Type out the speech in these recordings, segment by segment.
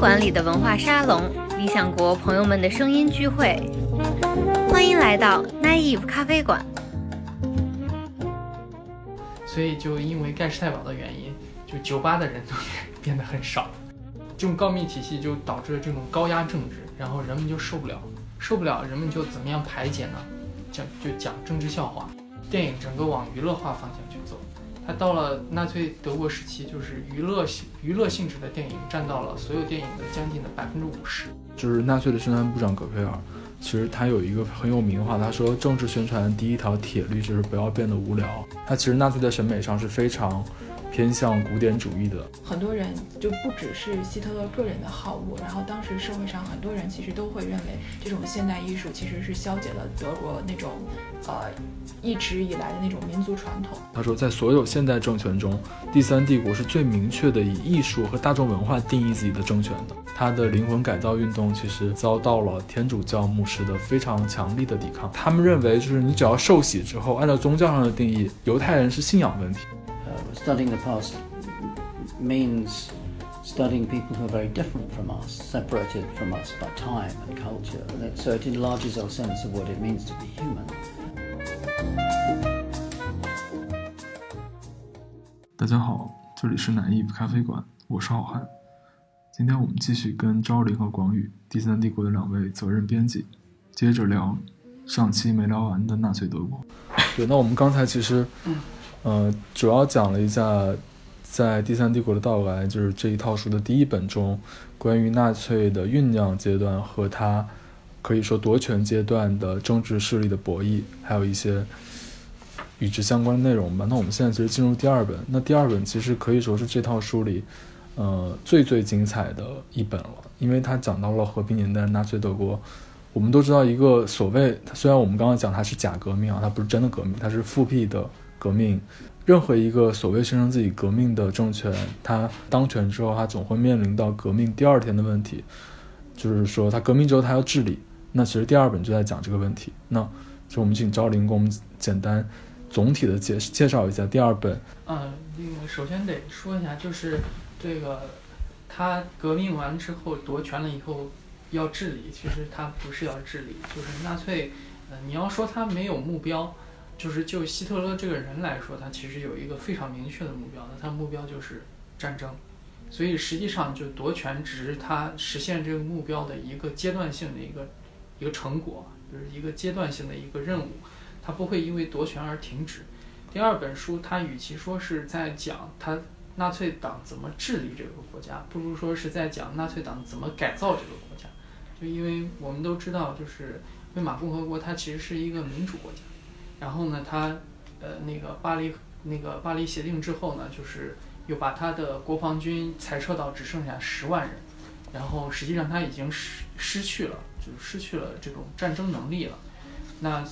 馆里的文化沙龙，理想国朋友们的声音聚会，欢迎来到 Naive 咖啡馆。所以就因为盖世太保的原因，就酒吧的人都变得很少。这种告密体系就导致了这种高压政治，然后人们就受不了，受不了，人们就怎么样排解呢？讲就讲政治笑话，电影整个往娱乐化方向去走。它到了纳粹德国时期，就是娱乐性娱乐性质的电影占到了所有电影的将近的百分之五十。就是纳粹的宣传部长葛培尔，其实他有一个很有名的话，他说政治宣传第一条铁律就是不要变得无聊。他其实纳粹的审美上是非常。偏向古典主义的很多人就不只是希特勒个人的好恶，然后当时社会上很多人其实都会认为这种现代艺术其实是消解了德国那种呃一直以来的那种民族传统。他说，在所有现代政权中，第三帝国是最明确的以艺术和大众文化定义自己的政权的。他的灵魂改造运动其实遭到了天主教牧师的非常强力的抵抗。他们认为，就是你只要受洗之后，按照宗教上的定义，犹太人是信仰问题。Studying the past means studying people who are very different from us, separated from us by time and culture. So it enlarges our sense of what it means to be human. 大家好，这里是南艺咖啡馆，我是浩瀚。今天我们继续跟昭林和广宇第三帝国的两位责任编辑，接着聊上期没聊完的纳粹德国。对，那我们刚才其实。呃，主要讲了一下，在第三帝国的到来，就是这一套书的第一本中，关于纳粹的酝酿阶段和他可以说夺权阶段的政治势力的博弈，还有一些与之相关的内容吧。那我们现在其实进入第二本，那第二本其实可以说是这套书里，呃，最最精彩的一本了，因为它讲到了和平年代纳粹德国。我们都知道，一个所谓，虽然我们刚刚讲它是假革命啊，它不是真的革命，它是复辟的。革命，任何一个所谓声称自己革命的政权，他当权之后，他总会面临到革命第二天的问题，就是说他革命之后他要治理。那其实第二本就在讲这个问题。那就我们请赵林给我们简单总体的介介绍一下第二本。嗯，那个首先得说一下，就是这个他革命完之后夺权了以后要治理，其实他不是要治理，就是纳粹，呃，你要说他没有目标。就是就希特勒这个人来说，他其实有一个非常明确的目标那，他目标就是战争，所以实际上就夺权只是他实现这个目标的一个阶段性的一个一个成果，就是一个阶段性的一个任务，他不会因为夺权而停止。第二本书，他与其说是在讲他纳粹党怎么治理这个国家，不如说是在讲纳粹党怎么改造这个国家。就因为我们都知道，就是魏玛共和国它其实是一个民主国家。然后呢，他，呃，那个巴黎那个巴黎协定之后呢，就是又把他的国防军裁撤到只剩下十万人，然后实际上他已经失失去了，就失去了这种战争能力了。那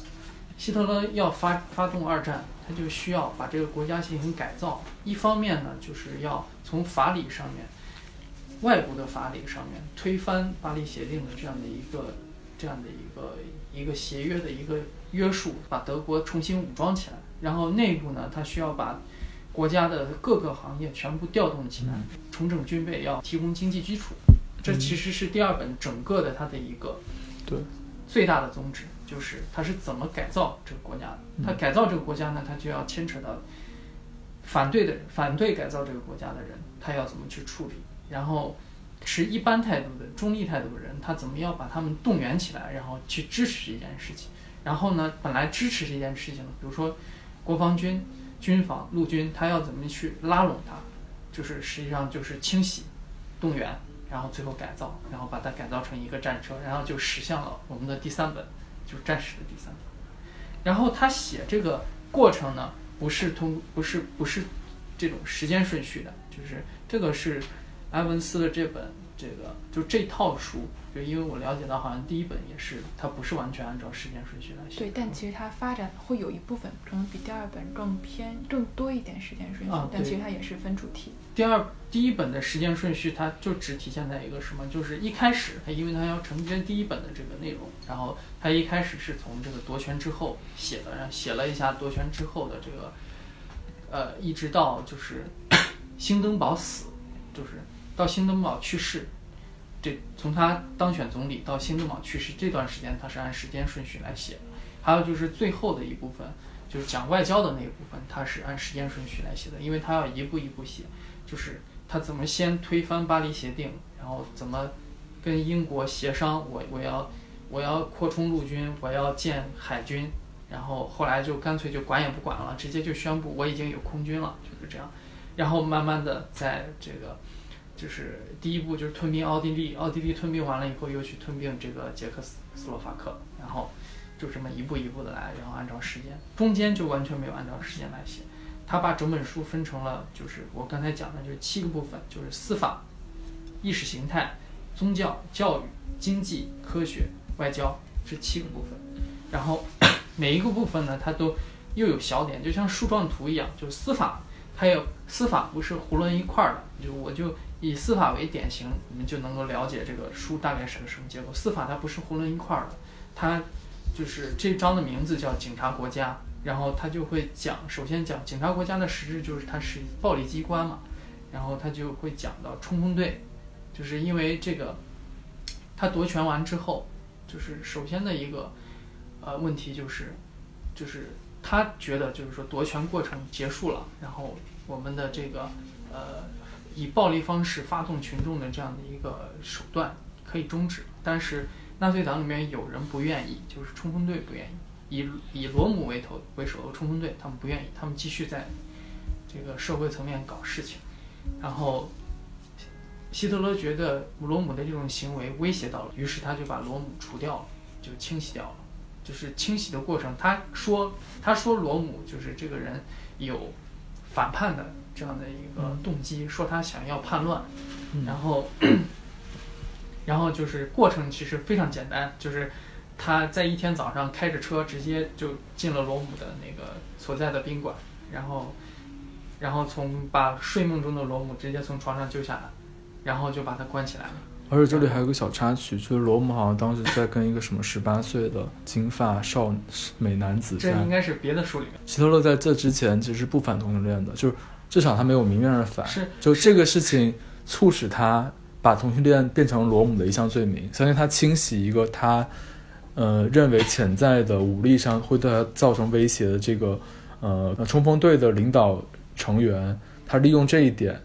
希特勒要发发动二战，他就需要把这个国家进行改造。一方面呢，就是要从法理上面，外部的法理上面推翻巴黎协定的这样的一个这样的一个一个协约的一个。约束把德国重新武装起来，然后内部呢，他需要把国家的各个行业全部调动起来，重整军备，要提供经济基础。这其实是第二本整个的它的一个对最大的宗旨，就是它是怎么改造这个国家的。它改造这个国家呢，它就要牵扯到反对的反对改造这个国家的人，他要怎么去处理，然后持一般态度的中立态度的人，他怎么样把他们动员起来，然后去支持这件事情。然后呢，本来支持这件事情的，比如说国防军、军防、陆军，他要怎么去拉拢他，就是实际上就是清洗、动员，然后最后改造，然后把它改造成一个战车，然后就驶向了我们的第三本，就是战史的第三本。然后他写这个过程呢，不是通，不是不是这种时间顺序的，就是这个是埃文斯的这本。这个就这套书，就因为我了解到，好像第一本也是，它不是完全按照时间顺序来写。对，但其实它发展会有一部分可能比第二本更偏更多一点时间顺序，但其实它也是分主题。第二第一本的时间顺序，它就只体现在一个什么，就是一开始它因为它要承接第一本的这个内容，然后它一开始是从这个夺权之后写的，然后写了一下夺权之后的这个，呃，一直到就是 兴登堡死，就是。到新登堡去世，这从他当选总理到辛德堡去世这段时间，他是按时间顺序来写的。还有就是最后的一部分，就是讲外交的那一部分，他是按时间顺序来写的，因为他要一步一步写，就是他怎么先推翻巴黎协定，然后怎么跟英国协商，我我要我要扩充陆军，我要建海军，然后后来就干脆就管也不管了，直接就宣布我已经有空军了，就是这样。然后慢慢的在这个，就是第一步就是吞并奥地利，奥地利吞并完了以后又去吞并这个捷克斯斯洛伐克，然后就这么一步一步的来，然后按照时间，中间就完全没有按照时间来写。他把整本书分成了，就是我刚才讲的，就是七个部分，就是司法、意识形态、宗教、教育、经济、科学、外交这七个部分。然后 每一个部分呢，它都又有小点，就像树状图一样，就是司法。还有司法不是囫囵一块儿的，就我就以司法为典型，你们就能够了解这个书大概是个什么结构。司法它不是囫囵一块儿的，它就是这章的名字叫警察国家，然后它就会讲，首先讲警察国家的实质就是它是暴力机关嘛，然后它就会讲到冲锋队，就是因为这个，他夺权完之后，就是首先的一个呃问题就是，就是他觉得就是说夺权过程结束了，然后。我们的这个呃，以暴力方式发动群众的这样的一个手段可以终止，但是纳粹党里面有人不愿意，就是冲锋队不愿意，以以罗姆为头为首的冲锋队，他们不愿意，他们继续在这个社会层面搞事情。然后希特勒觉得罗姆的这种行为威胁到了，于是他就把罗姆除掉了，就清洗掉了。就是清洗的过程，他说他说罗姆就是这个人有。反叛的这样的一个动机，说他想要叛乱，然后，然后就是过程其实非常简单，就是他在一天早上开着车直接就进了罗姆的那个所在的宾馆，然后，然后从把睡梦中的罗姆直接从床上救下来，然后就把他关起来了。而且这里还有个小插曲，就是罗姆好像当时在跟一个什么十八岁的金发少美男子。这应该是别的书里面。希特勒在这之前其实不反同性恋的，就是至少他没有明面上反。是。就这个事情促使他把同性恋变成罗姆的一项罪名，相信他清洗一个他，呃，认为潜在的武力上会对他造成威胁的这个呃冲锋队的领导成员，他利用这一点。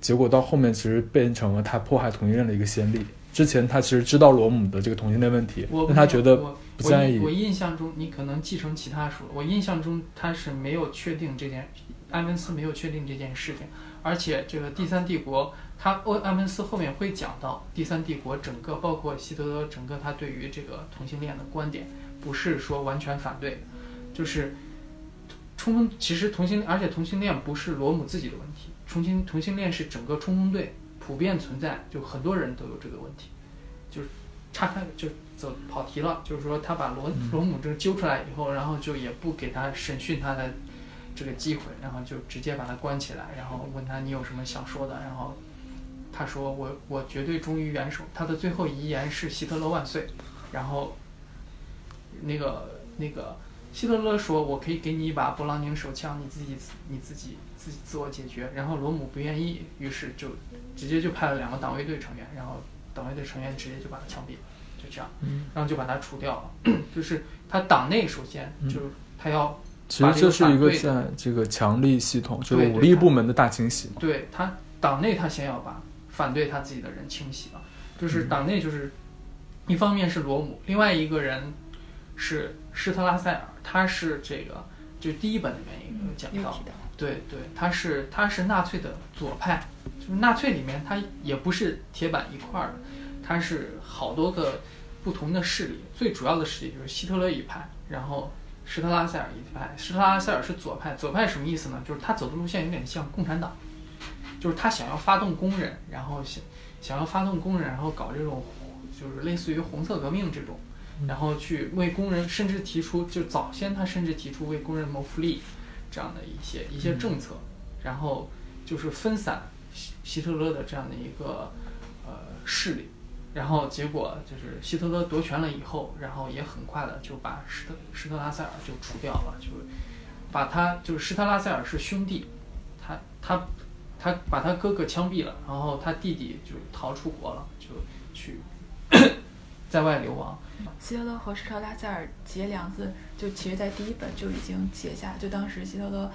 结果到后面其实变成了他迫害同性恋的一个先例。之前他其实知道罗姆的这个同性恋问题，但他觉得不在意。我印象中，你可能继承其他书。我印象中他是没有确定这件，埃文斯没有确定这件事情。而且这个第三帝国，他欧埃文斯后面会讲到第三帝国整个包括希特勒整个他对于这个同性恋的观点，不是说完全反对，就是充分。其实同性，而且同性恋不是罗姆自己的问题。重新同性恋是整个冲锋队普遍存在，就很多人都有这个问题，就是岔开就走跑题了，就是说他把罗罗姆这揪出来以后，然后就也不给他审讯他的这个机会，然后就直接把他关起来，然后问他你有什么想说的，然后他说我我绝对忠于元首，他的最后遗言是希特勒万岁，然后那个那个希特勒说我可以给你一把勃朗宁手枪，你自己你自己。自己自我解决，然后罗姆不愿意，于是就直接就派了两个党卫队成员，然后党卫队成员直接就把他枪毙，就这样，然后就把他除掉了。就是他党内首先就是他要，其实这是一个在这个强力系统，就是武力部门的大清洗。对他党内他先要把反对他自己的人清洗了，就是党内就是一方面是罗姆，另外一个人是施特拉塞尔，他是这个就第一本里面一个讲到。对对，他是他是纳粹的左派，就是纳粹里面他也不是铁板一块儿的，他是好多个不同的势力，最主要的势力就是希特勒一派，然后施特拉塞尔一派。施特拉塞尔是左派，左派什么意思呢？就是他走的路线有点像共产党，就是他想要发动工人，然后想想要发动工人，然后搞这种就是类似于红色革命这种，然后去为工人，甚至提出就早先他甚至提出为工人谋福利。这样的一些一些政策，然后就是分散希希特勒的这样的一个呃势力，然后结果就是希特勒夺权了以后，然后也很快的就把施特施特拉塞尔就除掉了，就把他就是施特拉塞尔是兄弟，他他他把他哥哥枪毙了，然后他弟弟就逃出国了，就去 在外流亡。希特勒和施特拉塞尔结梁子，就其实在第一本就已经结下。就当时希特勒，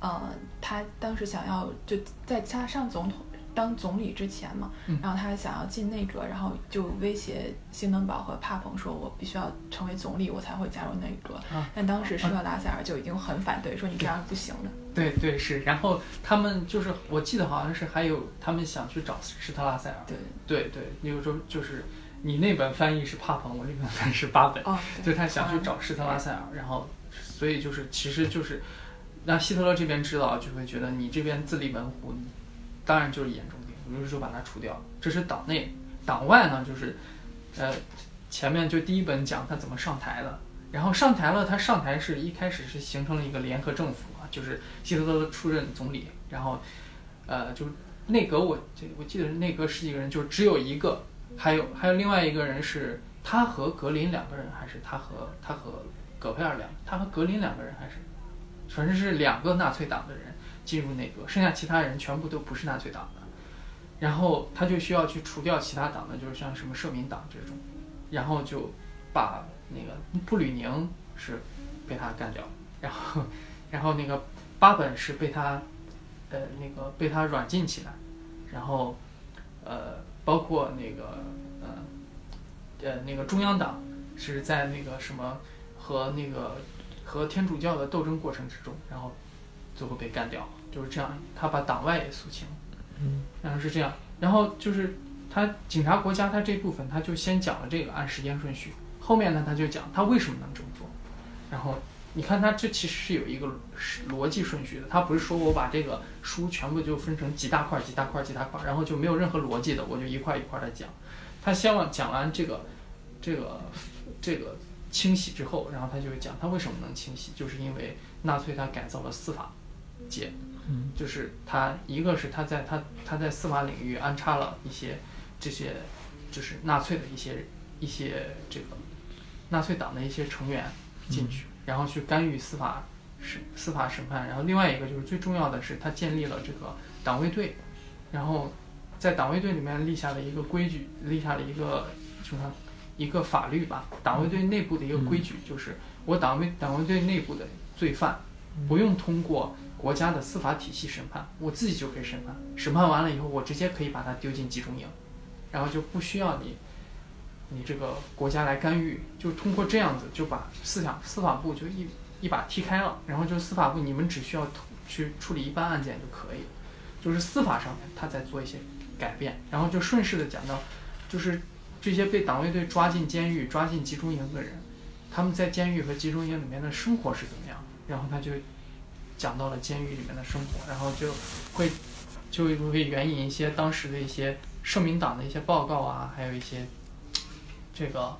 呃，他当时想要就在他上总统当总理之前嘛，嗯然后他想要进内阁，然后就威胁兴登堡和帕彭说：“我必须要成为总理，我才会加入内阁。啊但当时施特拉塞尔就已经很反对，说你这样是不行的。对对是，然后他们就是我记得好像是还有他们想去找施特拉塞尔，对，对对，那个时候就是你那本翻译是帕蓬，我这本翻译是巴本，哦，就他想去找施特拉塞尔，然后所以就是其实就是让希特勒这边知道，就会觉得你这边自立门户，当然就是眼中钉，于是就把他除掉。这是党内，党外呢就是呃前面就第一本讲他怎么上台的，然后上台了，他上台是一开始是形成了一个联合政府啊，就是希特勒出任总理，然后呃就内阁我这我记得内阁十几个人，就只有一个，还有还有另外一个人是他和格林两个人，还是他和他和葛佩尔两，他和格林两个人还是，反正是两个纳粹党的人进入内阁，剩下其他人全部都不是纳粹党的。然后他就需要去除掉其他党的，就是像什么社民党这种，然后就把那个布吕宁是被他干掉，然后然后那个巴本是被他呃那个被他软禁起来，然后呃包括那个呃呃那个中央党是在那个什么和那个和天主教的斗争过程之中，然后最后被干掉，就是这样，他把党外也肃清。嗯，然后是这样，然后就是他警察国家他这部分他就先讲了这个按时间顺序，后面呢他就讲他为什么能这么做，然后你看他这其实是有一个逻辑顺序的，他不是说我把这个书全部就分成几大块儿几大块儿几大块儿，然后就没有任何逻辑的，我就一块儿一块的讲，他先往讲完这个这个这个清洗之后，然后他就讲他为什么能清洗，就是因为纳粹他改造了司法界。嗯就是他一个是他在他他在司法领域安插了一些这些就是纳粹的一些一些这个纳粹党的一些成员进去，然后去干预司法审司法审判。然后另外一个就是最重要的是他建立了这个党卫队，然后在党卫队里面立下了一个规矩，立下了一个什么一个法律吧，党卫队内部的一个规矩就是我党卫党卫队内部的罪犯不用通过。国家的司法体系审判，我自己就可以审判。审判完了以后，我直接可以把他丢进集中营，然后就不需要你，你这个国家来干预，就通过这样子就把司法司法部就一一把踢开了，然后就司法部你们只需要去处理一般案件就可以，就是司法上面他在做一些改变，然后就顺势的讲到，就是这些被党卫队抓进监狱、抓进集中营的人，他们在监狱和集中营里面的生活是怎么样，然后他就。讲到了监狱里面的生活，然后就会就会援引一些当时的一些社民党的一些报告啊，还有一些这个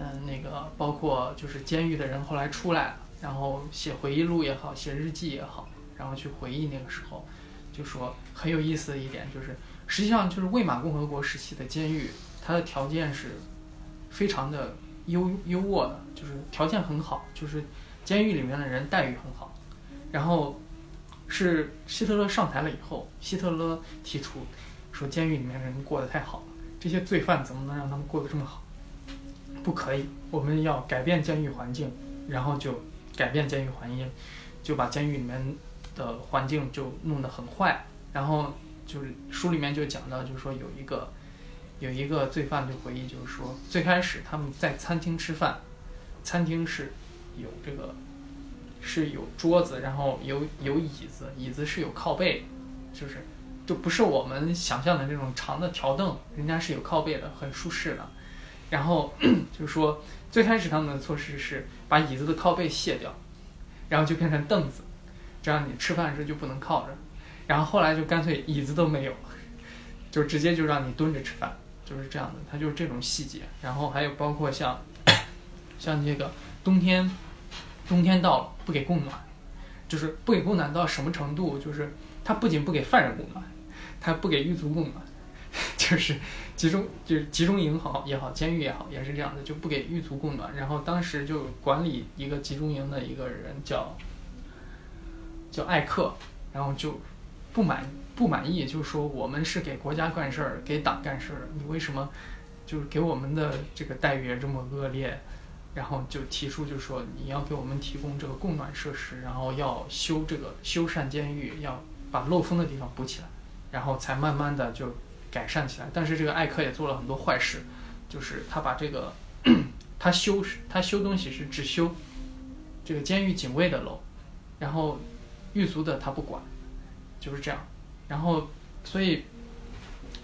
嗯那个包括就是监狱的人后来出来了，然后写回忆录也好，写日记也好，然后去回忆那个时候，就说很有意思的一点就是，实际上就是魏玛共和国时期的监狱，它的条件是非常的优优渥的，就是条件很好，就是监狱里面的人待遇很好。然后是希特勒上台了以后，希特勒提出说，监狱里面人过得太好了，这些罪犯怎么能让他们过得这么好？不可以，我们要改变监狱环境，然后就改变监狱环境，就把监狱里面的环境就弄得很坏。然后就是书里面就讲到，就是说有一个有一个罪犯就回忆，就是说最开始他们在餐厅吃饭，餐厅是有这个。是有桌子，然后有有椅子，椅子是有靠背，就是就不是我们想象的那种长的条凳，人家是有靠背的，很舒适的。然后 就说，最开始他们的措施是把椅子的靠背卸掉，然后就变成凳子，这样你吃饭的时候就不能靠着。然后后来就干脆椅子都没有，就直接就让你蹲着吃饭，就是这样的。它就是这种细节。然后还有包括像像这个冬天。冬天到了，不给供暖，就是不给供暖到什么程度？就是他不仅不给犯人供暖，他不给狱卒供暖，就是集中就是集中营好也好，监狱也好，也是这样的，就不给狱卒供暖。然后当时就管理一个集中营的一个人叫叫艾克，然后就不满不满意，就说我们是给国家干事儿，给党干事儿，你为什么就是给我们的这个待遇也这么恶劣？然后就提出，就说你要给我们提供这个供暖设施，然后要修这个修缮监狱，要把漏风的地方补起来，然后才慢慢的就改善起来。但是这个艾克也做了很多坏事，就是他把这个他修他修东西是只修这个监狱警卫的楼，然后狱卒的他不管，就是这样。然后所以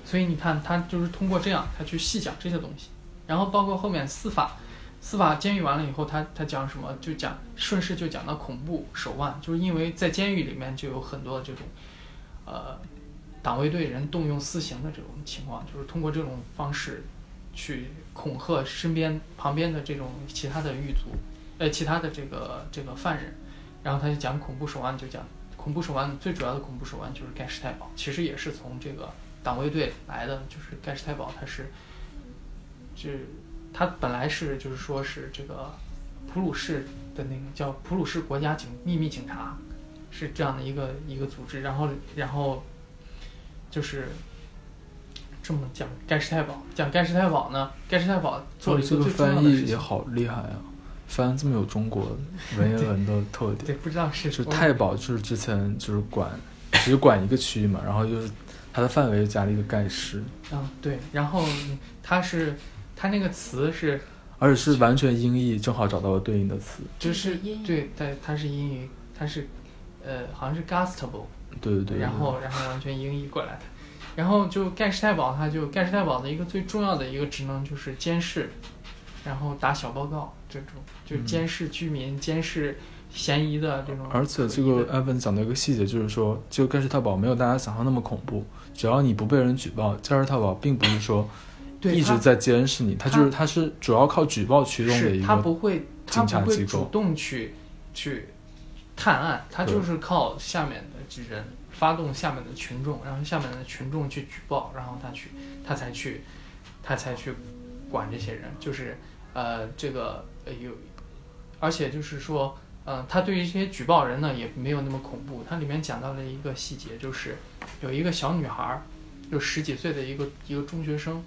所以你看他就是通过这样，他去细讲这些东西，然后包括后面司法。司法监狱完了以后，他他讲什么？就讲顺势就讲到恐怖手腕，就是因为在监狱里面就有很多这种，呃，党卫队人动用私刑的这种情况，就是通过这种方式去恐吓身边旁边的这种其他的狱卒，呃，其他的这个这个犯人，然后他就讲恐怖手腕，就讲恐怖手腕最主要的恐怖手腕就是盖世太保，其实也是从这个党卫队来的，就是盖世太保他是，是。他本来是就是说是这个普鲁士的那个叫普鲁士国家警秘密警察，是这样的一个一个组织，然后然后就是这么讲盖世太保，讲盖世太保呢，盖世太保做了一个最重要的事情，也好厉害啊，翻这么有中国文言文的特点，对，不知道是就太保就是之前就是管只管一个区域嘛，然后就是它的范围加了一个盖世，啊对，然后它是。它那个词是，而且是完全音译，正好找到了对应的词。就是对，对，它是英语，它是，呃，好像是 Gustable。对对对。然后，然后完全音译过来的。然后就盖世太保，他就盖世太保的一个最重要的一个职能就是监视，然后打小报告这种，就监视居民、监视嫌疑的这种。而且这个 Evan 讲的一个细节就是说，这个盖世太保没有大家想象那么恐怖，只要你不被人举报，盖世太保并不是说。一直在监视你，他就是他是主要靠举报驱动的一个他不会他不会主动去去探案，他就是靠下面的人发动下面的群众，然后下面的群众去举报，然后他去他才去他才去管这些人，就是呃这个有，而且就是说呃他对于这些举报人呢也没有那么恐怖，它里面讲到了一个细节，就是有一个小女孩，就十几岁的一个一个中学生。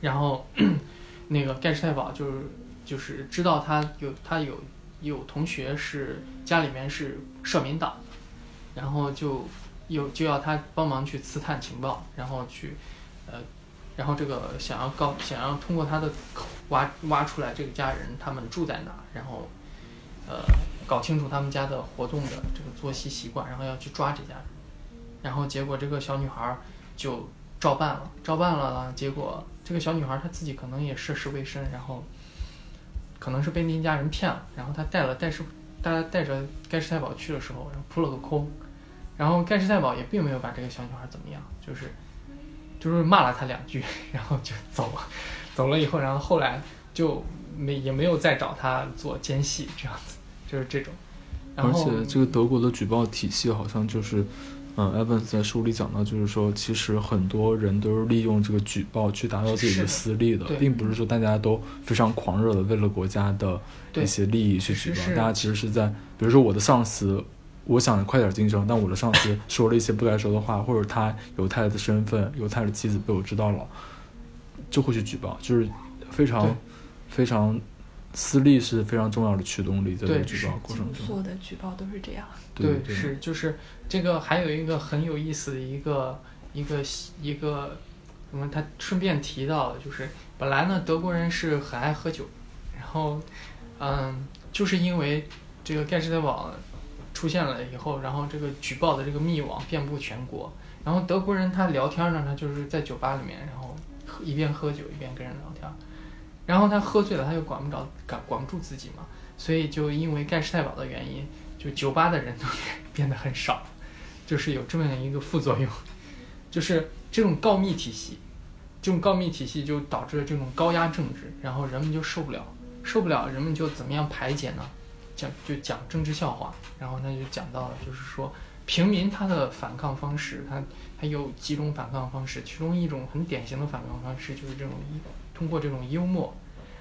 然后，那个盖世太保就是就是知道他有他有有同学是家里面是社民党，然后就有就要他帮忙去刺探情报，然后去呃，然后这个想要告想要通过他的口挖挖出来这个家人他们住在哪，然后呃搞清楚他们家的活动的这个作息习惯，然后要去抓这家人，然后结果这个小女孩就照办了，照办了，结果。这个小女孩她自己可能也涉世未深，然后可能是被那家人骗了，然后她带了带世，带带着盖世太保去的时候，然后扑了个空，然后盖世太保也并没有把这个小女孩怎么样，就是就是骂了她两句，然后就走了，走了以后，然后后来就没也没有再找她做奸细这样子，就是这种。而且这个德国的举报体系好像就是。嗯，Evans 在书里讲到，就是说，其实很多人都是利用这个举报去达到自己的私利的，并不是说大家都非常狂热的为了国家的一些利益去举报。大家其实是在，比如说我的上司，我想快点晋升，但我的上司 说了一些不该说的话，或者他犹太的身份、犹太的妻子被我知道了，就会去举报，就是非常非常私利是非常重要的驱动力，在这个举报过程中。所有的举报都是这样。对，是就是。这个还有一个很有意思的一个一个一个，什么？他顺便提到，就是本来呢，德国人是很爱喝酒，然后，嗯，就是因为这个盖世太保出现了以后，然后这个举报的这个密网遍布全国，然后德国人他聊天呢，他就是在酒吧里面，然后一边喝酒一边跟人聊天，然后他喝醉了，他又管不着管管不住自己嘛，所以就因为盖世太保的原因，就酒吧的人都变得很少。就是有这么样一个副作用，就是这种告密体系，这种告密体系就导致了这种高压政治，然后人们就受不了，受不了，人们就怎么样排解呢？讲就讲政治笑话，然后他就讲到了，就是说平民他的反抗方式，他他有几种反抗方式，其中一种很典型的反抗方式就是这种通过这种幽默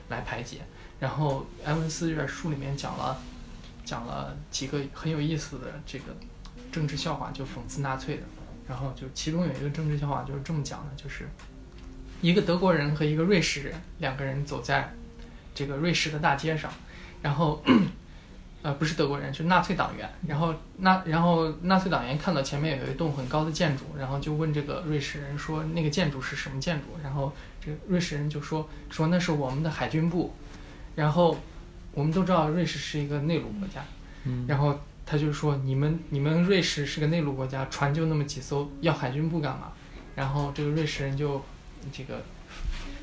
来排解。然后埃文斯这本书里面讲了讲了几个很有意思的这个。政治笑话就讽刺纳粹的，然后就其中有一个政治笑话就是这么讲的，就是一个德国人和一个瑞士人两个人走在这个瑞士的大街上，然后呃不是德国人是纳粹党员，然后纳然后纳粹党员看到前面有一栋很高的建筑，然后就问这个瑞士人说那个建筑是什么建筑，然后这个瑞士人就说说那是我们的海军部，然后我们都知道瑞士是一个内陆国家，嗯。然后他就说你们你们瑞士是个内陆国家，船就那么几艘，要海军部干嘛？然后这个瑞士人就这个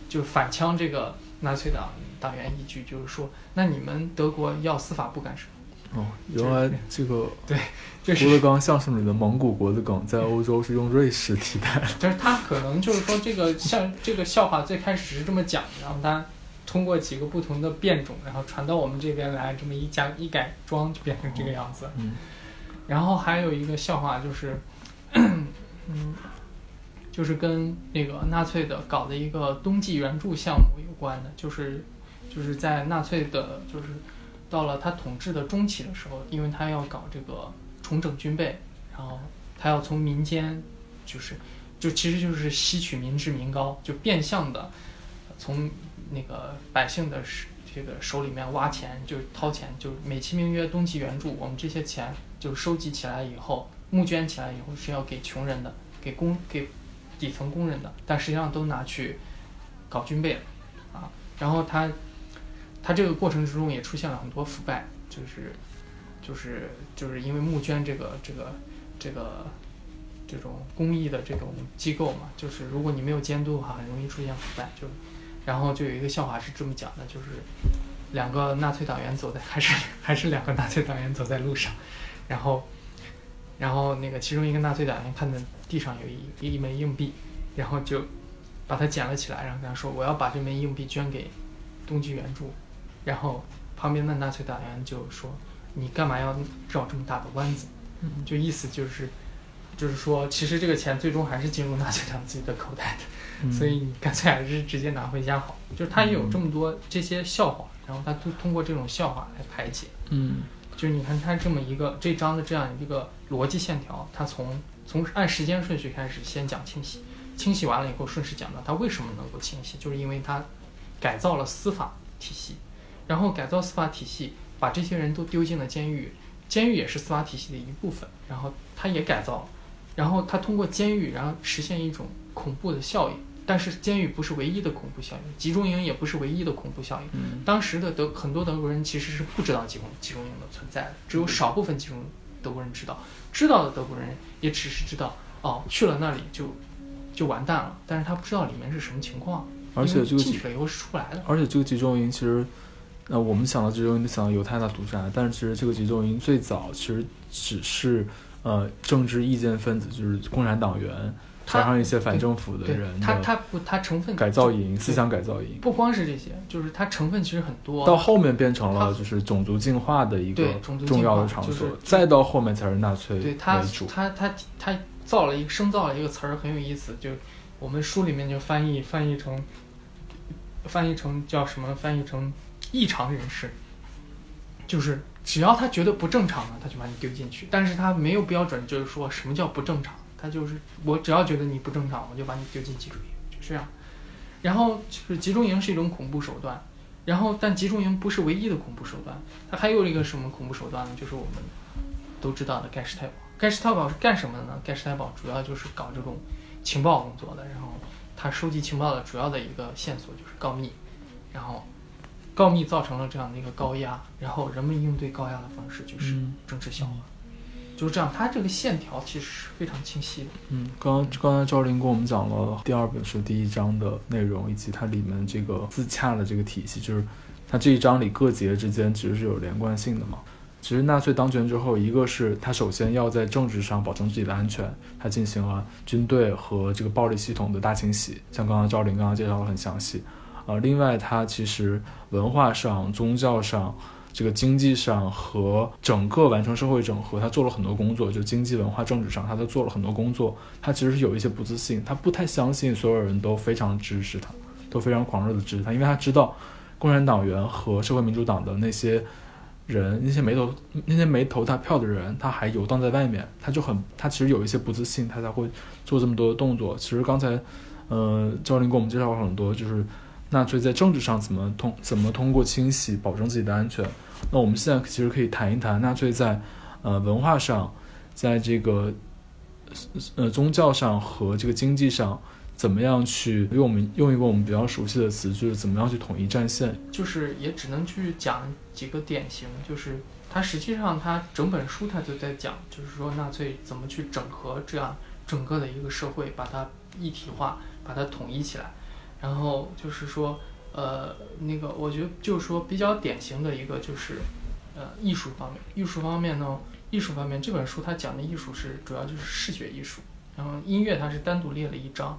就反呛这个纳粹党党员一句，就是说那你们德国要司法部干什么？哦，原来这个 对，这是郭德纲相声里的蒙古国的梗在欧洲是用瑞士替代的。就是他可能就是说这个像这个笑话最开始是这么讲的，然后他通过几个不同的变种，然后传到我们这边来，这么一加一改装就变成这个样子。嗯然后还有一个笑话就是，嗯，就是跟那个纳粹的搞的一个冬季援助项目有关的，就是就是在纳粹的，就是到了他统治的中期的时候，因为他要搞这个重整军备，然后他要从民间，就是就其实就是吸取民脂民膏，就变相的从那个百姓的这个手里面挖钱，就掏钱，就美其名曰冬季援助，我们这些钱就收集起来以后，募捐起来以后是要给穷人的，给工给底层工人的，但实际上都拿去搞军备了啊。然后他他这个过程之中也出现了很多腐败，就是就是就是因为募捐这个这个这个这种公益的这种机构嘛，就是如果你没有监督的话，很容易出现腐败。就然后就有一个笑话是这么讲的，就是两个纳粹党员走在 还是还是两个纳粹党员走在路上，然后然后那个其中一个纳粹党员看到地上有一一枚硬币，然后就把它捡了起来，然后跟他说我要把这枚硬币捐给冬季援助，然后旁边的纳粹党员就说你干嘛要绕这么大的弯子？嗯就意思就是就是说其实这个钱最终还是进入纳粹党自己的口袋的。嗯所以你干脆还是直接拿回家好。就是他也有这么多这些笑话，然后他通通过这种笑话来排解。嗯就是你看他这么一个这章的这样一个逻辑线条，他从从按时间顺序开始，先讲清洗，清洗完了以后顺势讲到他为什么能够清洗，就是因为他改造了司法体系，然后改造司法体系，把这些人都丢进了监狱，监狱也是司法体系的一部分，然后他也改造了，然后他通过监狱，然后实现一种恐怖的效应。但是监狱不是唯一的恐怖效应，集中营也不是唯一的恐怖效应。嗯当时的德很多德国人其实是不知道集中集中营的存在的，只有少部分集中德国人知道，知道的德国人也只是知道哦去了那里就就完蛋了，但是他不知道里面是什么情况，因为而且这个进去了以后是出不来的。而且这个集中营其实，呃，我们想到集中营就想到犹太大屠杀，但是其实这个集中营最早其实只是呃政治意见分子，就是共产党员他加上一些反政府的对人他他不他成分改造就营、思想改造营，不光是这些，就是它成分其实很多。到后面变成了就是种族进化的一个重要的场所就是，再到后面才是纳粹对他为主。他他他造了一个生造了一个词儿很有意思，就我们书里面就翻译翻译成翻译成叫什么？翻译成异常人士，就是只要他觉得不正常了，他就把你丢进去，但是他没有标准，就是说什么叫不正常，他就是我只要觉得你不正常，我就把你丢进集中营，就这样。然后就是集中营是一种恐怖手段，然后但集中营不是唯一的恐怖手段，它还有一个什么恐怖手段呢？就是我们都知道的盖世太保。盖世太保是干什么的呢？盖世太保主要就是搞这种情报工作的，然后他收集情报的主要的一个线索就是告密，然后告密造成了这样的一个高压，然后人们应对高压的方式就是嗯政治笑话，就是这样。它这个线条其实是非常清晰的。嗯，刚刚刚才赵林跟我们讲了第二本书第一章的内容，以及它里面这个自洽的这个体系，就是它这一章里各节之间其实是有连贯性的嘛。其实纳粹当权之后，一个是他首先要在政治上保证自己的安全，他进行了军队和这个暴力系统的大清洗，像刚刚赵林刚刚介绍的很详细。呃，另外他其实文化上、宗教上、这个经济上和整个完成社会整合，他做了很多工作，就经济、文化、政治上，他都做了很多工作。他其实是有一些不自信，他不太相信所有人都非常支持他，都非常狂热的支持他，因为他知道共产党员和社会民主党的那些人，那些没投那些没投他票的人，他还游荡在外面，他就很他其实有一些不自信，他才会做这么多的动作。其实刚才，呃，赵林给我们介绍了很多，就是纳粹在政治上怎么通怎么通过清洗保证自己的安全。那我们现在其实可以谈一谈纳粹在呃文化上，在这个呃宗教上和这个经济上。怎么样去用我们用一个我们比较熟悉的词，就是怎么样去统一战线？就是也只能去讲几个典型，就是它实际上它整本书它就在讲，就是说纳粹怎么去整合这样整个的一个社会，把它一体化，把它统一起来。然后就是说，呃，那个我觉得就是说比较典型的一个就是呃艺术方面，艺术方面呢，艺术方面这本书它讲的艺术是主要就是视觉艺术，然后音乐它是单独列了一章。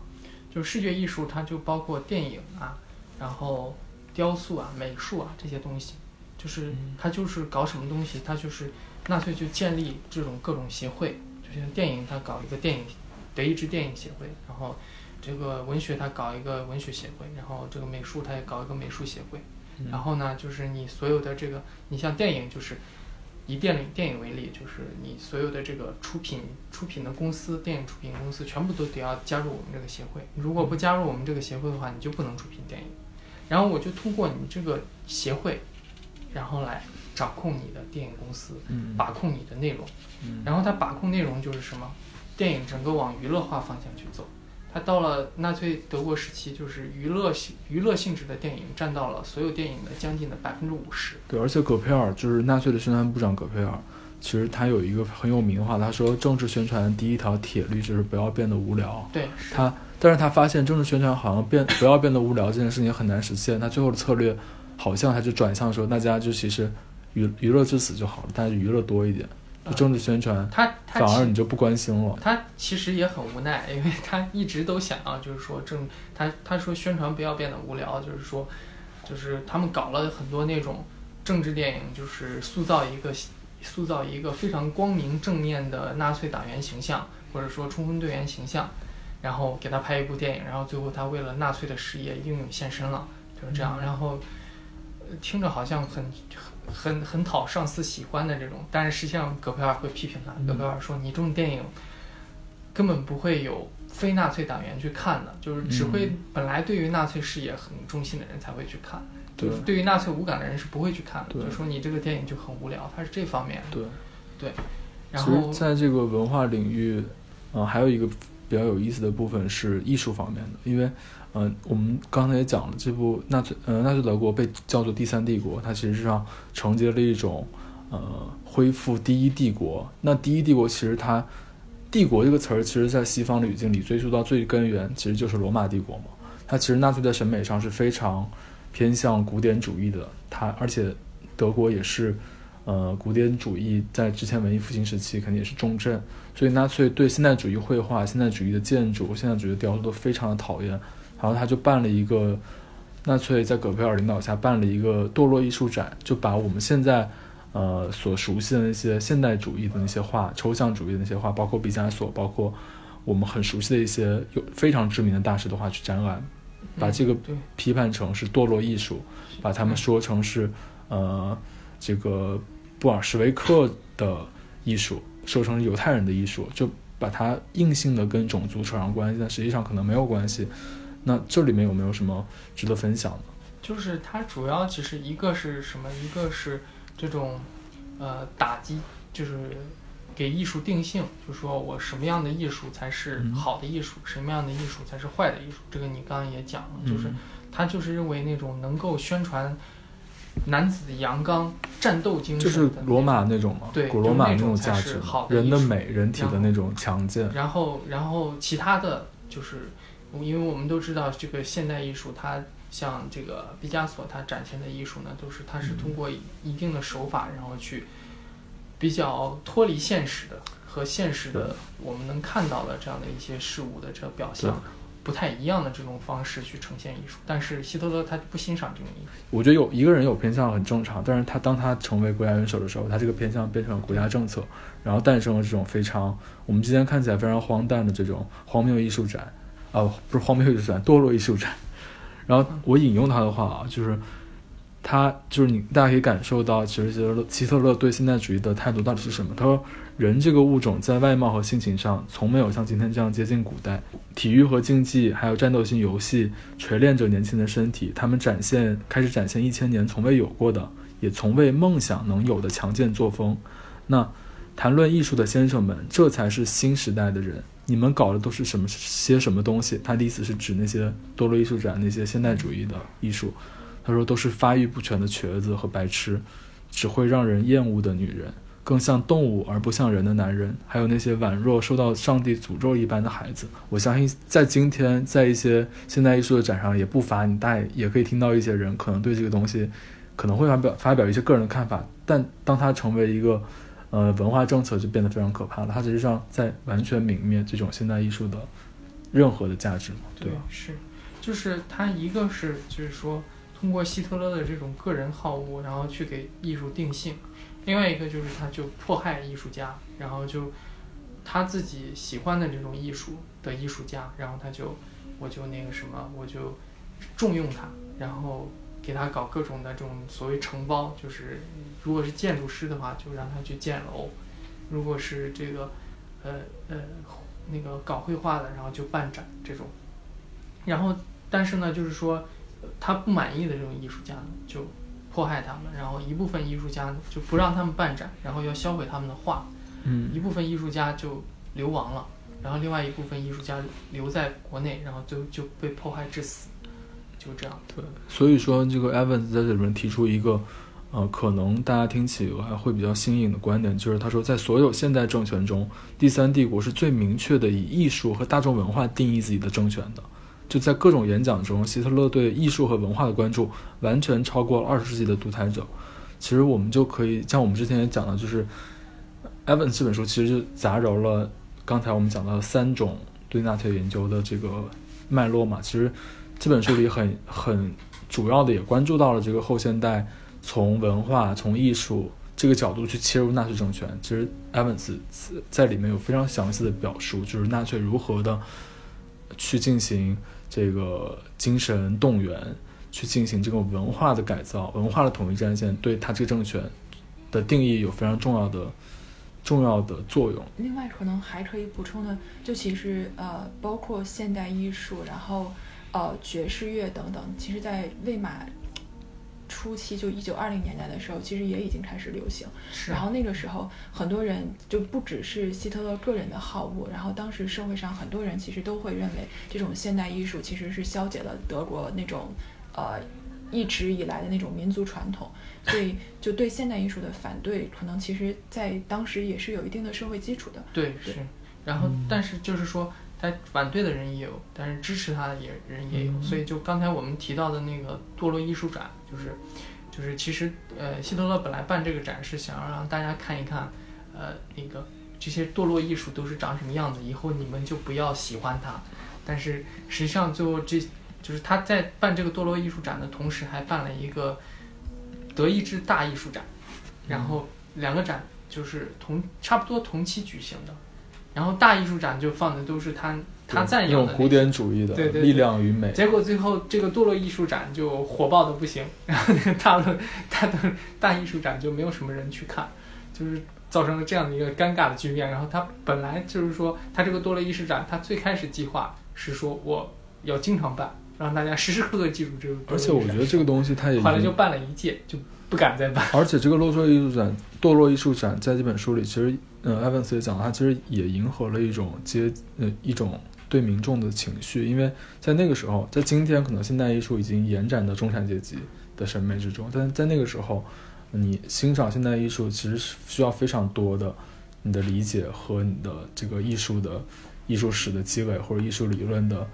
就视觉艺术，它就包括电影啊，然后雕塑啊、美术啊这些东西，就是它就是搞什么东西，它就是纳粹就建立这种各种协会，就像电影，它搞一个电影德意志电影协会，然后这个文学它搞一个文学协会，然后这个美术它也搞一个美术协会，然后呢，就是你所有的这个，你像电影就是。以电影电影为例，就是你所有的这个出品出品的公司，电影出品公司全部都得要加入我们这个协会。如果不加入我们这个协会的话，你就不能出品电影。然后我就通过你这个协会，然后来掌控你的电影公司，把控你的内容。然后它把控内容就是什么？电影整个往娱乐化方向去走。他到了纳粹德国时期，就是娱乐性娱乐性质的电影占到了所有电影的将近的百分之五十。对，而且葛培尔就是纳粹的宣传部长葛培尔，其实他有一个很有名的话，他说政治宣传第一条铁律就是不要变得无聊。对，他，但是他发现政治宣传好像变不要变得无聊这件事情很难实现，他最后的策略好像他就转向说大家就其实娱娱乐至死就好了，但是娱乐多一点。政治宣传，他反而你就不关心了。他其实也很无奈，因为他一直都想要，就是说政，他他说宣传不要变得无聊，就是说，就是他们搞了很多那种政治电影，就是塑造一个塑造一个非常光明正面的纳粹党员形象，或者说冲锋队员形象，然后给他拍一部电影，然后最后他为了纳粹的事业英勇献身了，就是这样。然后听着好像很。很很很讨上司喜欢的这种，但是实际上葛培尔会批评他。葛培尔说：“你这种电影根本不会有非纳粹党员去看的，就是只会本来对于纳粹事业很忠心的人才会去看，就是对于纳粹无感的人是不会去看的。就说你这个电影就很无聊，它是这方面。对对。然后在这个文化领域，嗯，还有一个比较有意思的部分是艺术方面的，因为。嗯，我们刚才也讲了，这部纳粹，呃，纳粹德国被叫做第三帝国，它其实上承接了一种，呃，恢复第一帝国。那第一帝国其实它，帝国这个词儿，其实在西方的语境里追溯到最根源，其实就是罗马帝国嘛。它其实纳粹在审美上是非常偏向古典主义的，它而且德国也是，呃，古典主义在之前文艺复兴时期肯定也是重镇，所以纳粹对现代主义绘画、现代主义的建筑、现代主义的雕塑都非常的讨厌。然后他就办了一个，纳粹在葛培尔领导下办了一个堕落艺术展，就把我们现在，呃所熟悉的那些现代主义的那些画、抽象主义的那些画，包括毕加索，包括我们很熟悉的一些有非常知名的大师的画去展览，把这个批判成是堕落艺术，把他们说成是呃这个布尔什维克的艺术，说成犹太人的艺术，就把它硬性的跟种族扯上关系，但实际上可能没有关系。那这里面有没有什么值得分享的？就是它主要其实一个是什么？一个是这种，呃，打击，就是给艺术定性，就说我什么样的艺术才是好的艺术，什么样的艺术才是坏的艺术。这个你刚刚也讲了，就是他就是认为那种能够宣传男子阳刚、战斗精神，就是罗马那种嘛，对，古罗马那种价值，人的美、人体的那种强健。然后，然后其他的就是。因为我们都知道，这个现代艺术，它像这个毕加索，他展现的艺术呢，都是他是通过一定的手法，然后去比较脱离现实的和现实的我们能看到的这样的一些事物的这个表象不太一样的这种方式去呈现艺术。但是希特勒他不欣赏这种艺术。我觉得有一个人有偏向很正常，但是他当他成为国家元首的时候，他这个偏向变成了国家政策，然后诞生了这种非常我们今天看起来非常荒诞的这种荒谬艺术展。哦，不是荒谬艺术展，堕落艺术展。然后我引用他的话啊，就是他就是你，大家可以感受到，其实希特勒希特勒对现代主义的态度到底是什么？他说，人这个物种在外貌和性情上，从没有像今天这样接近古代。体育和竞技，还有战斗性游戏，锤炼着年轻的身体，他们展现开始展现一千年从未有过的，也从未梦想能有的强健作风。那谈论艺术的先生们，这才是新时代的人。你们搞的都是什么些什么东西？他的意思是指那些多罗艺术展那些现代主义的艺术。他说：“都是发育不全的瘸子和白痴，只会让人厌恶的女人，更像动物而不像人的男人，还有那些宛若受到上帝诅咒一般的孩子。”我相信，在今天，在一些现代艺术的展上，也不乏你大也可以听到一些人可能对这个东西可能会发表发表一些个人的看法，但当它成为一个呃文化政策，就变得非常可怕了。它实际上在完全泯灭这种现代艺术的任何的价值嘛？对，是，就是它一个是就是说。通过希特勒的这种个人好恶，然后去给艺术定性；另外一个就是他就迫害艺术家，然后就他自己喜欢的这种艺术的艺术家，然后他就我就那个什么，我就重用他，然后给他搞各种的这种所谓承包，就是如果是建筑师的话，就让他去建楼；如果是这个呃呃那个搞绘画的，然后就办展这种。然后但是呢，就是说。他不满意的这种艺术家呢，就迫害他们；然后一部分艺术家呢，就不让他们办展，然后要销毁他们的画。嗯，一部分艺术家就流亡了，然后另外一部分艺术家留在国内，然后就就被迫害致死，就这样。对，所以说这个 Evans 在这里面提出一个，呃，可能大家听起来会比较新颖的观点，就是他说，在所有现代政权中，第三帝国是最明确的以艺术和大众文化定义自己的政权的。就在各种演讲中，希特勒对艺术和文化的关注完全超过了二十世纪的独裁者。其实我们就可以像我们之前也讲的，就是《Evans》这本书其实就杂糅了刚才我们讲到的三种对纳粹研究的这个脉络嘛。其实这本书里很很主要的也关注到了这个后现代从文化、从艺术这个角度去切入纳粹政权。其实 Evans 在里面有非常详细的表述，就是纳粹如何的去进行。这个精神动员，去进行这个文化的改造，文化的统一战线，对他这个政权的定义有非常重要的、重要的作用。另外，可能还可以补充的，就其实呃，包括现代艺术，然后呃，爵士乐等等，其实，在魏玛。初期就一九二零年代的时候，其实也已经开始流行。然后那个时候，很多人就不只是希特勒个人的好恶，然后当时社会上很多人其实都会认为，这种现代艺术其实是消解了德国那种呃一直以来的那种民族传统，所以就对现代艺术的反对，可能其实在当时也是有一定的社会基础的。对，是。然后，但是就是说。他反对的人也有，但是支持他的也人也有，所以就刚才我们提到的那个堕落艺术展，就是，就是其实呃，希特勒本来办这个展是想要让大家看一看，呃，那个这些堕落艺术都是长什么样子，以后你们就不要喜欢它。但是实际上最后这就是他在办这个堕落艺术展的同时，还办了一个德意志大艺术展，然后两个展就是同差不多同期举行的。然后大艺术展就放的都是他他赞扬的古典主义的力量与美。结果最后这个堕落艺术展就火爆的不行，然后那个大的大的大艺术展就没有什么人去看，就是造成了这样的一个尴尬的局面。然后他本来就是说他这个堕落艺术展，他最开始计划是说我要经常办，让大家时时刻刻记住这个。而且我觉得这个东西它也后来就办了一届就。不敢再办。而且这个落座艺术展、堕落艺术展，在这本书里，其实，呃，埃文斯也讲，他其实也迎合了一种接，呃，一种对民众的情绪。因为在那个时候，在今天，可能现代艺术已经延展到中产阶级的审美之中，但在那个时候，你欣赏现代艺术，其实是需要非常多的你的理解和你的这个艺术的艺术史的积累，或者艺术理论的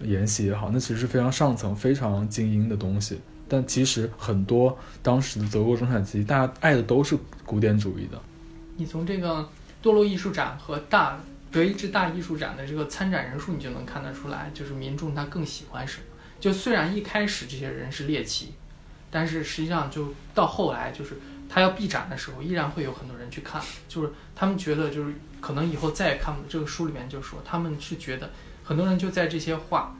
研习也好，那其实是非常上层、非常精英的东西。但其实很多当时的德国中产阶级，大家爱的都是古典主义的。你从这个堕落艺术展和大德意志大艺术展的这个参展人数，你就能看得出来，就是民众他更喜欢什么。就虽然一开始这些人是猎奇，但是实际上就到后来，就是他要闭展的时候，依然会有很多人去看。就是他们觉得，就是可能以后再也看不这个书里面就说，他们是觉得很多人就在这些画。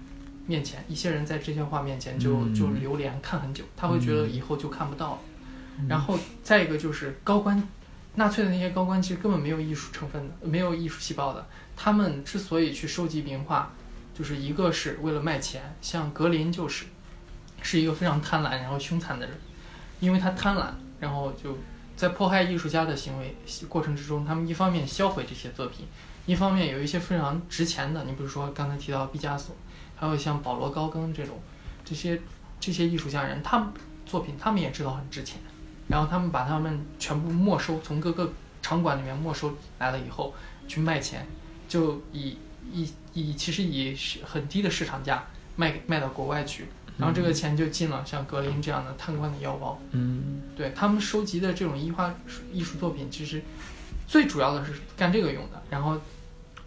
面前，一些人在这些画面前就、嗯就流连看很久，他会觉得以后就看不到了。嗯然后再一个就是高官，纳粹的那些高官其实根本没有艺术成分的，没有艺术细胞的。他们之所以去收集名画，就是一个是为了卖钱，像格林就是，是一个非常贪婪然后凶残的人，因为他贪婪，然后就在迫害艺术家的行为过程之中，他们一方面销毁这些作品，一方面有一些非常值钱的，你比如说刚才提到毕加索，还有像保罗高更这种，这些这些艺术家人，他们作品他们也知道很值钱，然后他们把他们全部没收，从各个场馆里面没收来了以后去卖钱，就以以以其实以很低的市场价卖给卖到国外去，然后这个钱就进了像格林这样的贪官的腰包。嗯对他们收集的这种艺画艺术作品，其实最主要的是干这个用的，然后，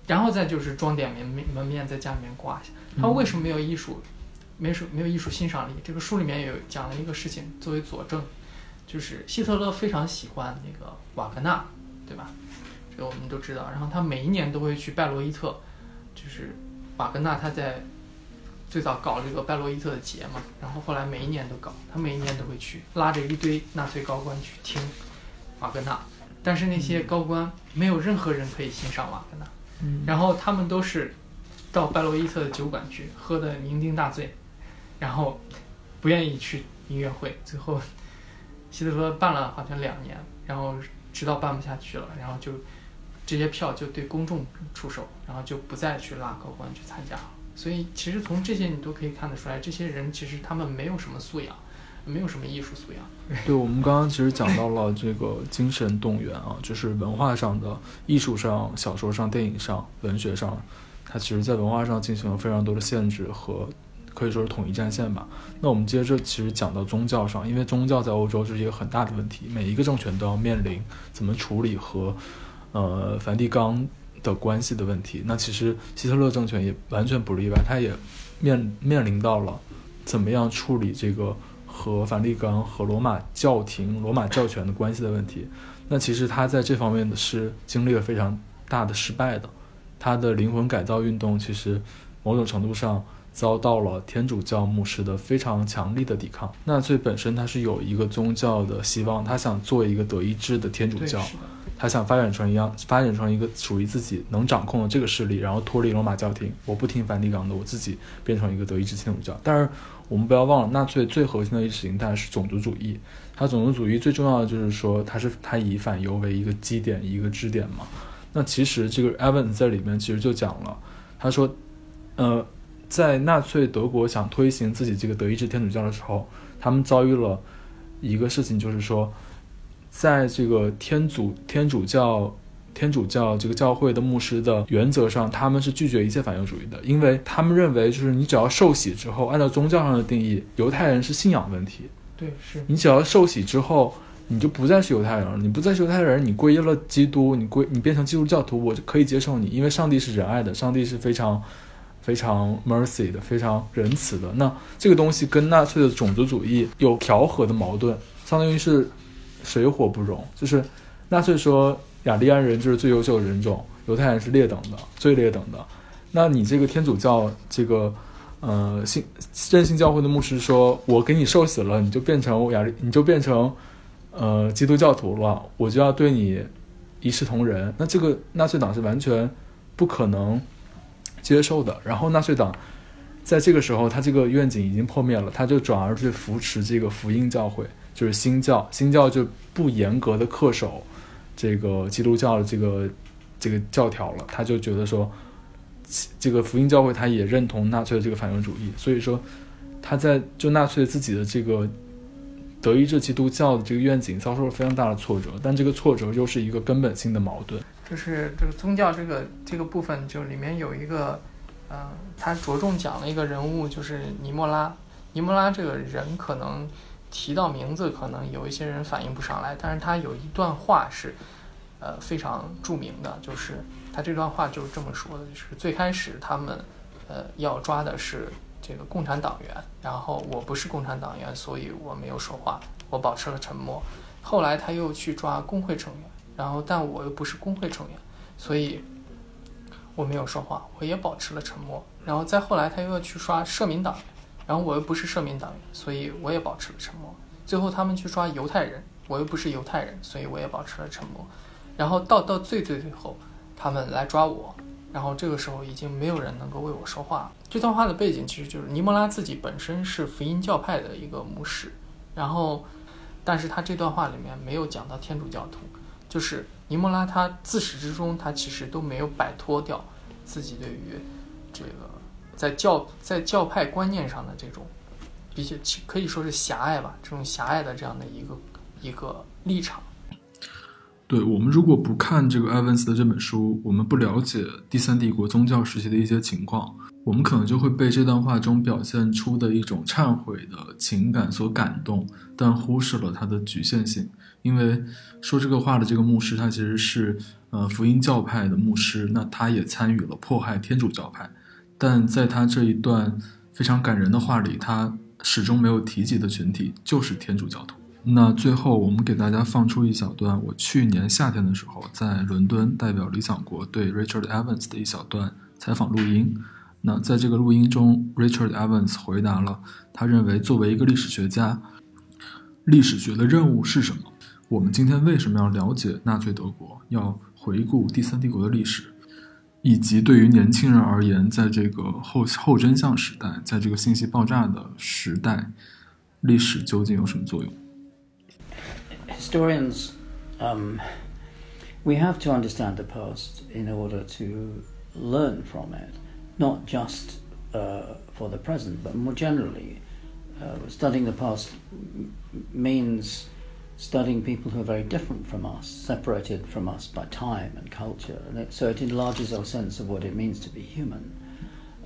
然后再就是装点门面门面，在家里面挂一下。他为什么没有艺术，没什没有艺术欣赏力？这个书里面有讲了一个事情作为佐证，就是希特勒非常喜欢那个瓦格纳，对吧？这个我们都知道。然后他每一年都会去拜罗伊特，就是瓦格纳他在最早搞这个拜罗伊特的节嘛，然后后来每一年都搞，他每一年都会去，拉着一堆纳粹高官去听瓦格纳，但是那些高官没有任何人可以欣赏瓦格纳，然后他们都是到拜罗伊特的酒馆去喝得酩酊大醉，然后不愿意去音乐会，最后希特勒办了好像两年，然后直到办不下去了，然后就这些票就对公众出售，然后就不再去拉高官去参加了。所以其实从这些你都可以看得出来，这些人其实他们没有什么素养，没有什么艺术素养。对，我们刚刚其实讲到了这个精神动员啊，就是文化上的、艺术上、小说上、电影上、文学上，它其实在文化上进行了非常多的限制和可以说是统一战线吧。那我们接着其实讲到宗教上，因为宗教在欧洲是一个很大的问题，每一个政权都要面临怎么处理和呃梵蒂冈的关系的问题。那其实希特勒政权也完全不例外，他也面面临到了怎么样处理这个和梵蒂冈和罗马教廷、罗马教权的关系的问题。那其实他在这方面的是经历了非常大的失败的。他的灵魂改造运动其实某种程度上遭到了天主教牧师的非常强力的抵抗。纳粹本身他是有一个宗教的希望，他想做一个德意志的天主，教。他想发展成一样，发展成一个属于自己能掌控的这个势力，然后脱离罗马教廷，我不听梵蒂冈的，我自己变成一个德意志天主教。但是我们不要忘了，纳粹最核心的意识形态是种族主义。它种族主义最重要的就是说，它是它以反犹为一个基点，一个支点嘛。那其实这个 Evans 在里面其实就讲了，他说，呃，在纳粹德国想推行自己这个德意志天主教的时候，他们遭遇了一个事情，就是说。在这个天主天主教天主教这个教会的牧师的原则上，他们是拒绝一切反犹主义的，因为他们认为，就是你只要受洗之后，按照宗教上的定义，犹太人是信仰问题，对，是你只要受洗之后，你就不再是犹太人了，你不再是犹太人，你皈依了基督，你归你变成基督教徒，我就可以接受你，因为上帝是仁爱的，上帝是非常非常 mercy 的，非常仁慈的。那这个东西跟纳粹的种族主义有调和的矛盾，相当于是。水火不容，就是纳粹说雅利安人就是最优秀的人种，犹太人是劣等的，最劣等的。那你这个天主教这个呃信任信教会的牧师说，我给你受洗了，你就变成雅利，你就变成呃基督教徒了，我就要对你一视同仁。那这个纳粹党是完全不可能接受的。然后纳粹党在这个时候，他这个愿景已经破灭了，他就转而去扶持这个福音教会。就是新教，新教就不严格的恪守这个基督教的这个这个教条了，他就觉得说，这个福音教会他也认同纳粹的这个反犹主义，所以说他在就纳粹自己的这个德意志基督教的这个愿景遭受了非常大的挫折，但这个挫折又是一个根本性的矛盾。就是这个宗教这个这个部分，就里面有一个，呃，他着重讲了一个人物，就是尼莫拉。尼莫拉这个人可能。提到名字，可能有一些人反应不上来，但是他有一段话是，呃，非常著名的，就是他这段话就是这么说的：，就是最开始他们，呃，要抓的是这个共产党员，然后我不是共产党员，所以我没有说话，我保持了沉默。后来他又去抓工会成员，然后但我又不是工会成员，所以我没有说话，我也保持了沉默。然后再后来，他又要去刷社民党，然后我又不是社民党员，所以我也保持了沉默。最后他们去抓犹太人，我又不是犹太人，所以我也保持了沉默。然后到到最最最后，他们来抓我，然后这个时候已经没有人能够为我说话。这段话的背景其实就是尼莫拉自己本身是福音教派的一个牧师，然后，但是他这段话里面没有讲到天主教徒，就是尼莫拉他自始至终他其实都没有摆脱掉自己对于这个在教在教派观念上的这种比较可以说是狭隘吧，这种狭隘的这样的一个一个立场。对我们如果不看这个埃文斯的这本书，我们不了解第三帝国宗教时期的一些情况。我们可能就会被这段话中表现出的一种忏悔的情感所感动，但忽视了它的局限性。因为说这个话的这个牧师，他其实是呃福音教派的牧师，那他也参与了迫害天主教派。但在他这一段非常感人的话里，他始终没有提及的群体就是天主教徒。那最后，我们给大家放出一小段我去年夏天的时候在伦敦代表理想国对 Richard Evans 的一小段采访录音。那在这个录音中，Richard Evans 回答了他认为作为一个历史学家，历史学的任务是什么？我们今天为什么要了解纳粹德国？要回顾第三帝国的历史，以及对于年轻人而言，在这个后后真相时代，在这个信息爆炸的时代，历史究竟有什么作用？Historians, um, we have to understand the past in order to learn from it. not just uh, for the present, but more generally. Uh, studying the past means studying people who are very different from us, separated from us by time and culture. And it, so it enlarges our sense of what it means to be human.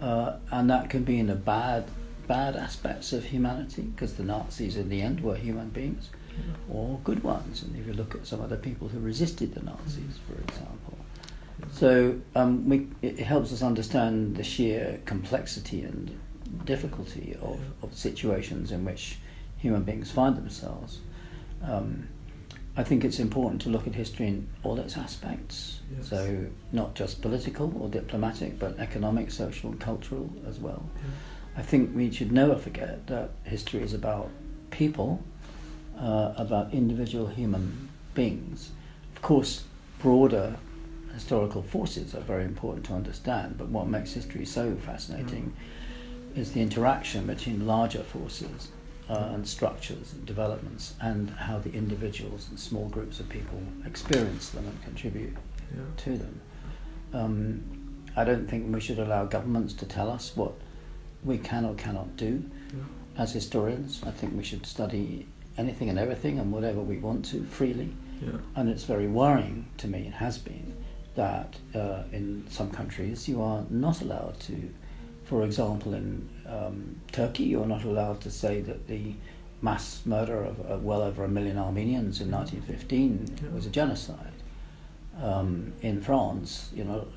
Uh, and that can be in the bad, bad aspects of humanity, because the Nazis in the end were human beings, or good ones. And if you look at some of the people who resisted the Nazis, for example, so um, we, it helps us understand the sheer complexity and difficulty of, of situations in which human beings find themselves. Um, I think it's important to look at history in all its aspects. Yes. So, not just political or diplomatic, but economic, social, and cultural as well. Yeah. I think we should never forget that history is about people, uh, about individual human beings. Of course, broader historical forces are very important to understand, but what makes history so fascinating mm. is the interaction between larger forces uh, and structures and developments and how the individuals and small groups of people experience them and contribute yeah. to them. Um, I don't think we should allow governments to tell us what we can or cannot do. Yeah. As historians, I think we should study anything and everything and whatever we want to freely. Yeah. And it's very worrying to me, it has been, that uh, in some countries you are not allowed to, for example, in um, Turkey, you're not allowed to say that the mass murder of uh, well over a million Armenians in 1915 yeah. was a genocide. Um, in France, you know,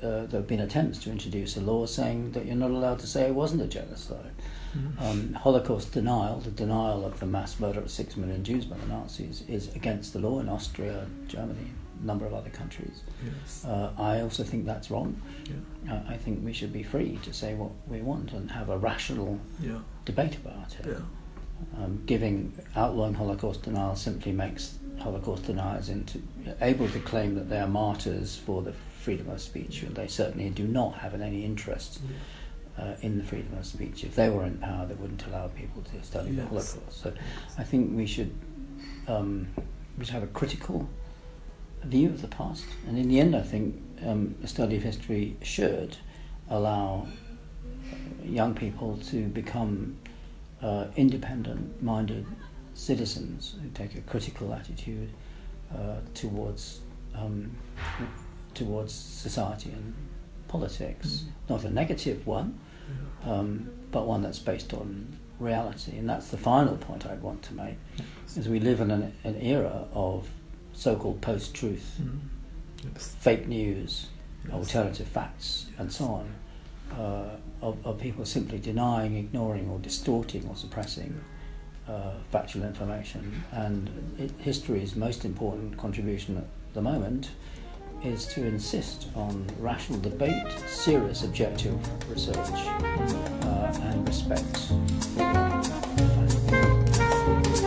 uh, there have been attempts to introduce a law saying that you're not allowed to say it wasn't a genocide. Mm-hmm. Um, Holocaust denial, the denial of the mass murder of six million Jews by the Nazis, is against the law in Austria, and Germany, number of other countries. Yes. Uh, I also think that's wrong. Yeah. Uh, I think we should be free to say what we want and have a rational yeah. debate about it. Yeah. Um, giving outlawing Holocaust denial simply makes Holocaust deniers into, able to claim that they are martyrs for the freedom of speech, and they certainly do not have any interest. Uh, in the freedom of speech. If they were in power, they wouldn't allow people to study yes. the Holocaust. So I think we should um, we should have a critical view of the past. And in the end, I think um, a study of history should allow young people to become uh, independent minded citizens who take a critical attitude uh, towards, um, towards society and politics. Mm. Not a negative one, um, but one that's based on reality. And that's the final point I'd want to make, is we live in an, an era of so-called post-truth, mm. yes. fake news, yes. alternative facts, and so on, uh, of, of, people simply denying, ignoring, or distorting or suppressing uh, factual information. And it, history's most important contribution at the moment is to insist on rational debate, serious objective research, uh, and respect.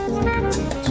Thank you very much.